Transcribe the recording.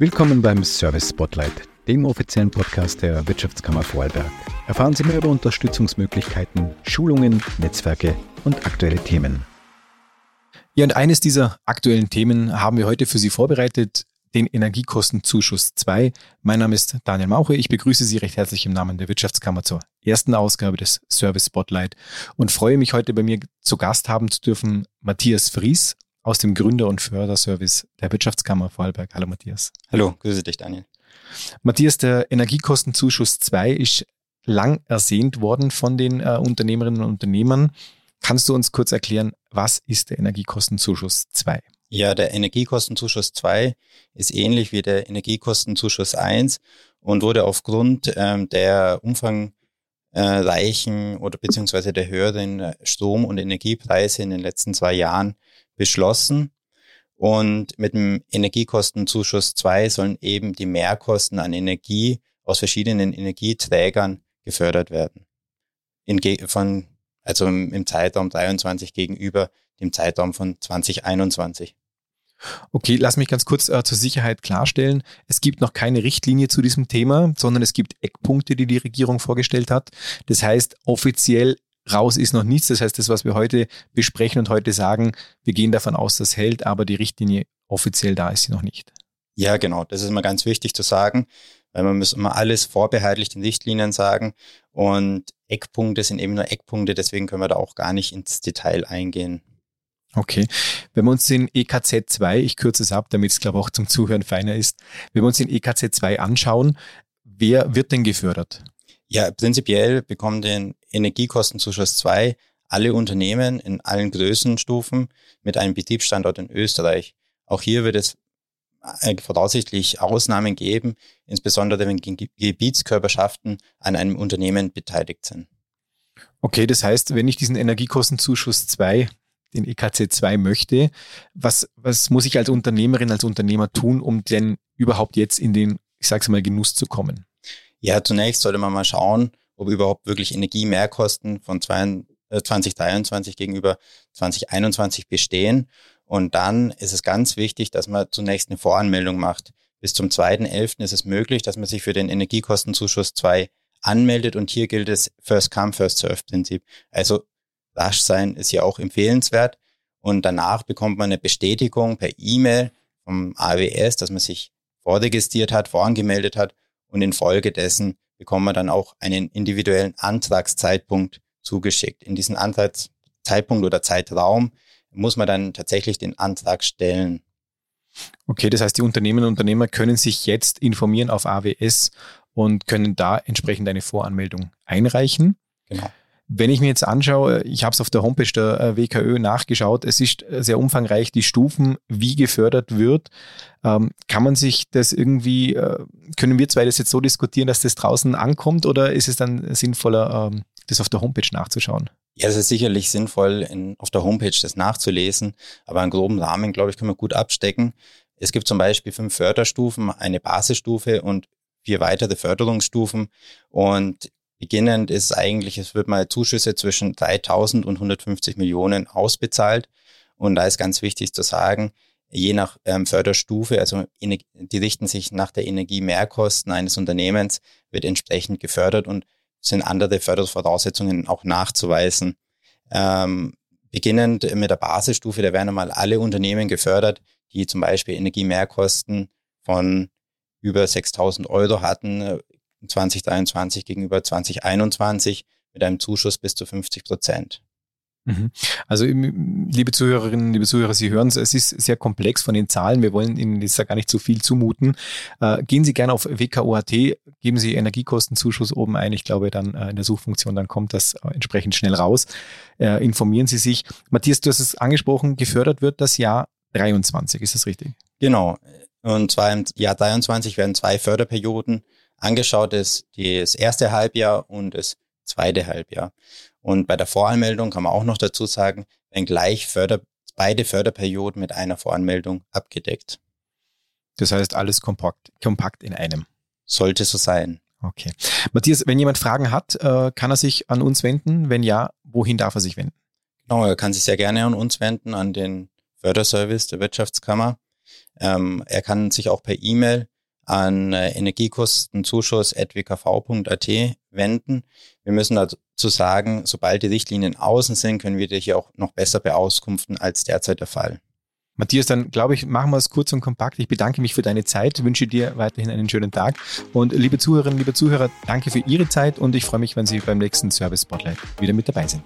Willkommen beim Service Spotlight, dem offiziellen Podcast der Wirtschaftskammer Vorarlberg. Erfahren Sie mehr über Unterstützungsmöglichkeiten, Schulungen, Netzwerke und aktuelle Themen. Ja, und eines dieser aktuellen Themen haben wir heute für Sie vorbereitet, den Energiekostenzuschuss 2. Mein Name ist Daniel Mauche. Ich begrüße Sie recht herzlich im Namen der Wirtschaftskammer zur ersten Ausgabe des Service Spotlight und freue mich heute bei mir zu Gast haben zu dürfen Matthias Fries aus dem Gründer- und Förderservice der Wirtschaftskammer Vorarlberg. Hallo Matthias. Hallo, grüße dich Daniel. Matthias, der Energiekostenzuschuss 2 ist lang ersehnt worden von den äh, Unternehmerinnen und Unternehmern. Kannst du uns kurz erklären, was ist der Energiekostenzuschuss 2? Ja, der Energiekostenzuschuss 2 ist ähnlich wie der Energiekostenzuschuss 1 und wurde aufgrund ähm, der umfangreichen oder beziehungsweise der höheren Strom- und Energiepreise in den letzten zwei Jahren beschlossen. Und mit dem Energiekostenzuschuss 2 sollen eben die Mehrkosten an Energie aus verschiedenen Energieträgern gefördert werden. In, von, also im Zeitraum 23 gegenüber dem Zeitraum von 2021. Okay, lass mich ganz kurz äh, zur Sicherheit klarstellen. Es gibt noch keine Richtlinie zu diesem Thema, sondern es gibt Eckpunkte, die die Regierung vorgestellt hat. Das heißt, offiziell raus ist noch nichts. Das heißt, das, was wir heute besprechen und heute sagen, wir gehen davon aus, das hält, aber die Richtlinie offiziell da ist sie noch nicht. Ja, genau. Das ist immer ganz wichtig zu sagen, weil man muss immer alles vorbehaltlich den Richtlinien sagen und Eckpunkte sind eben nur Eckpunkte, deswegen können wir da auch gar nicht ins Detail eingehen. Okay. Wenn wir uns den EKZ 2, ich kürze es ab, damit es glaube ich auch zum Zuhören feiner ist, wenn wir uns den EKZ 2 anschauen, wer wird denn gefördert? Ja, prinzipiell bekommen den Energiekostenzuschuss 2 alle Unternehmen in allen Größenstufen mit einem Betriebsstandort in Österreich. Auch hier wird es äh, voraussichtlich Ausnahmen geben, insbesondere wenn Gebietskörperschaften an einem Unternehmen beteiligt sind. Okay, das heißt, wenn ich diesen Energiekostenzuschuss 2 den EKC 2 möchte. Was, was muss ich als Unternehmerin, als Unternehmer tun, um denn überhaupt jetzt in den, ich sage es mal, Genuss zu kommen? Ja, zunächst sollte man mal schauen, ob überhaupt wirklich Energiemehrkosten von 2023 äh, gegenüber 2021 bestehen. Und dann ist es ganz wichtig, dass man zunächst eine Voranmeldung macht. Bis zum 2.11. ist es möglich, dass man sich für den Energiekostenzuschuss 2 anmeldet und hier gilt das First Come, First Serve Prinzip. Also rasch sein ist ja auch empfehlenswert. Und danach bekommt man eine Bestätigung per E-Mail vom AWS, dass man sich vorregistriert hat, vorangemeldet hat. Und infolgedessen bekommt man dann auch einen individuellen Antragszeitpunkt zugeschickt. In diesen Antragszeitpunkt oder Zeitraum muss man dann tatsächlich den Antrag stellen. Okay, das heißt, die Unternehmen und Unternehmer können sich jetzt informieren auf AWS und können da entsprechend eine Voranmeldung einreichen. Genau. Wenn ich mir jetzt anschaue, ich habe es auf der Homepage der äh, WKÖ nachgeschaut, es ist äh, sehr umfangreich, die Stufen, wie gefördert wird. Ähm, kann man sich das irgendwie, äh, können wir zwei das jetzt so diskutieren, dass das draußen ankommt oder ist es dann sinnvoller, ähm, das auf der Homepage nachzuschauen? Ja, es ist sicherlich sinnvoll, in, auf der Homepage das nachzulesen, aber einen groben Rahmen, glaube ich, können wir gut abstecken. Es gibt zum Beispiel fünf Förderstufen, eine Basisstufe und vier weitere Förderungsstufen. Und Beginnend ist eigentlich, es wird mal Zuschüsse zwischen 3000 und 150 Millionen ausbezahlt. Und da ist ganz wichtig zu sagen, je nach ähm, Förderstufe, also die richten sich nach der Energiemehrkosten eines Unternehmens, wird entsprechend gefördert und sind andere Fördervoraussetzungen auch nachzuweisen. Ähm, beginnend mit der Basisstufe, da werden einmal alle Unternehmen gefördert, die zum Beispiel Energiemehrkosten von über 6000 Euro hatten, 2023 gegenüber 2021 mit einem Zuschuss bis zu 50 Prozent. Mhm. Also, liebe Zuhörerinnen, liebe Zuhörer, Sie hören es, es ist sehr komplex von den Zahlen. Wir wollen Ihnen jetzt da gar nicht zu viel zumuten. Äh, gehen Sie gerne auf WKOAT, geben Sie Energiekostenzuschuss oben ein. Ich glaube, dann äh, in der Suchfunktion, dann kommt das äh, entsprechend schnell raus. Äh, informieren Sie sich. Matthias, du hast es angesprochen, gefördert wird das Jahr 23. Ist das richtig? Genau. Und zwar im Jahr 23 werden zwei Förderperioden angeschaut ist das erste Halbjahr und das zweite Halbjahr. Und bei der Voranmeldung kann man auch noch dazu sagen, wenn gleich Förder, beide Förderperioden mit einer Voranmeldung abgedeckt. Das heißt, alles kompakt, kompakt in einem. Sollte so sein. Okay. Matthias, wenn jemand Fragen hat, äh, kann er sich an uns wenden? Wenn ja, wohin darf er sich wenden? Genau, er kann sich sehr gerne an uns wenden, an den Förderservice der Wirtschaftskammer. Ähm, er kann sich auch per E-Mail an äh, energiekostenzuschuss.wkv.at wenden. Wir müssen dazu sagen, sobald die Richtlinien außen sind, können wir dich auch noch besser beauskunften als derzeit der Fall. Matthias, dann glaube ich, machen wir es kurz und kompakt. Ich bedanke mich für deine Zeit, wünsche dir weiterhin einen schönen Tag. Und liebe Zuhörerinnen, liebe Zuhörer, danke für Ihre Zeit und ich freue mich, wenn Sie beim nächsten Service Spotlight wieder mit dabei sind.